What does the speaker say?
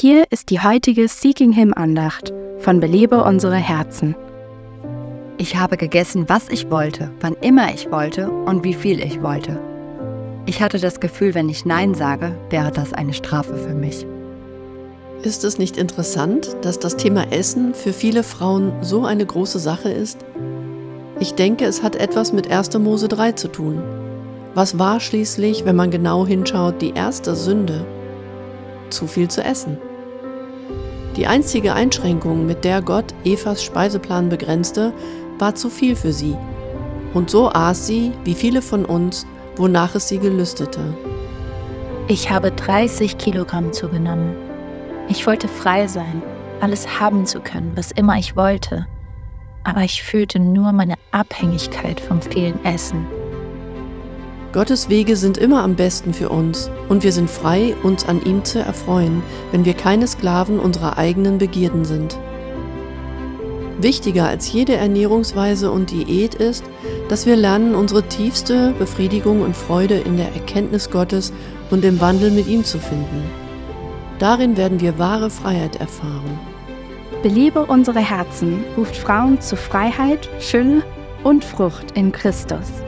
Hier ist die heutige Seeking Him Andacht von Belebe unsere Herzen. Ich habe gegessen, was ich wollte, wann immer ich wollte und wie viel ich wollte. Ich hatte das Gefühl, wenn ich Nein sage, wäre das eine Strafe für mich. Ist es nicht interessant, dass das Thema Essen für viele Frauen so eine große Sache ist? Ich denke, es hat etwas mit 1. Mose 3 zu tun. Was war schließlich, wenn man genau hinschaut, die erste Sünde? Zu viel zu essen. Die einzige Einschränkung, mit der Gott Evas Speiseplan begrenzte, war zu viel für sie. Und so aß sie, wie viele von uns, wonach es sie gelüstete. Ich habe 30 Kilogramm zugenommen. Ich wollte frei sein, alles haben zu können, was immer ich wollte. Aber ich fühlte nur meine Abhängigkeit vom vielen Essen. Gottes Wege sind immer am besten für uns und wir sind frei, uns an ihm zu erfreuen, wenn wir keine Sklaven unserer eigenen Begierden sind. Wichtiger als jede Ernährungsweise und Diät ist, dass wir lernen, unsere tiefste Befriedigung und Freude in der Erkenntnis Gottes und im Wandel mit ihm zu finden. Darin werden wir wahre Freiheit erfahren. Belebe unsere Herzen ruft Frauen zu Freiheit, Fülle und Frucht in Christus.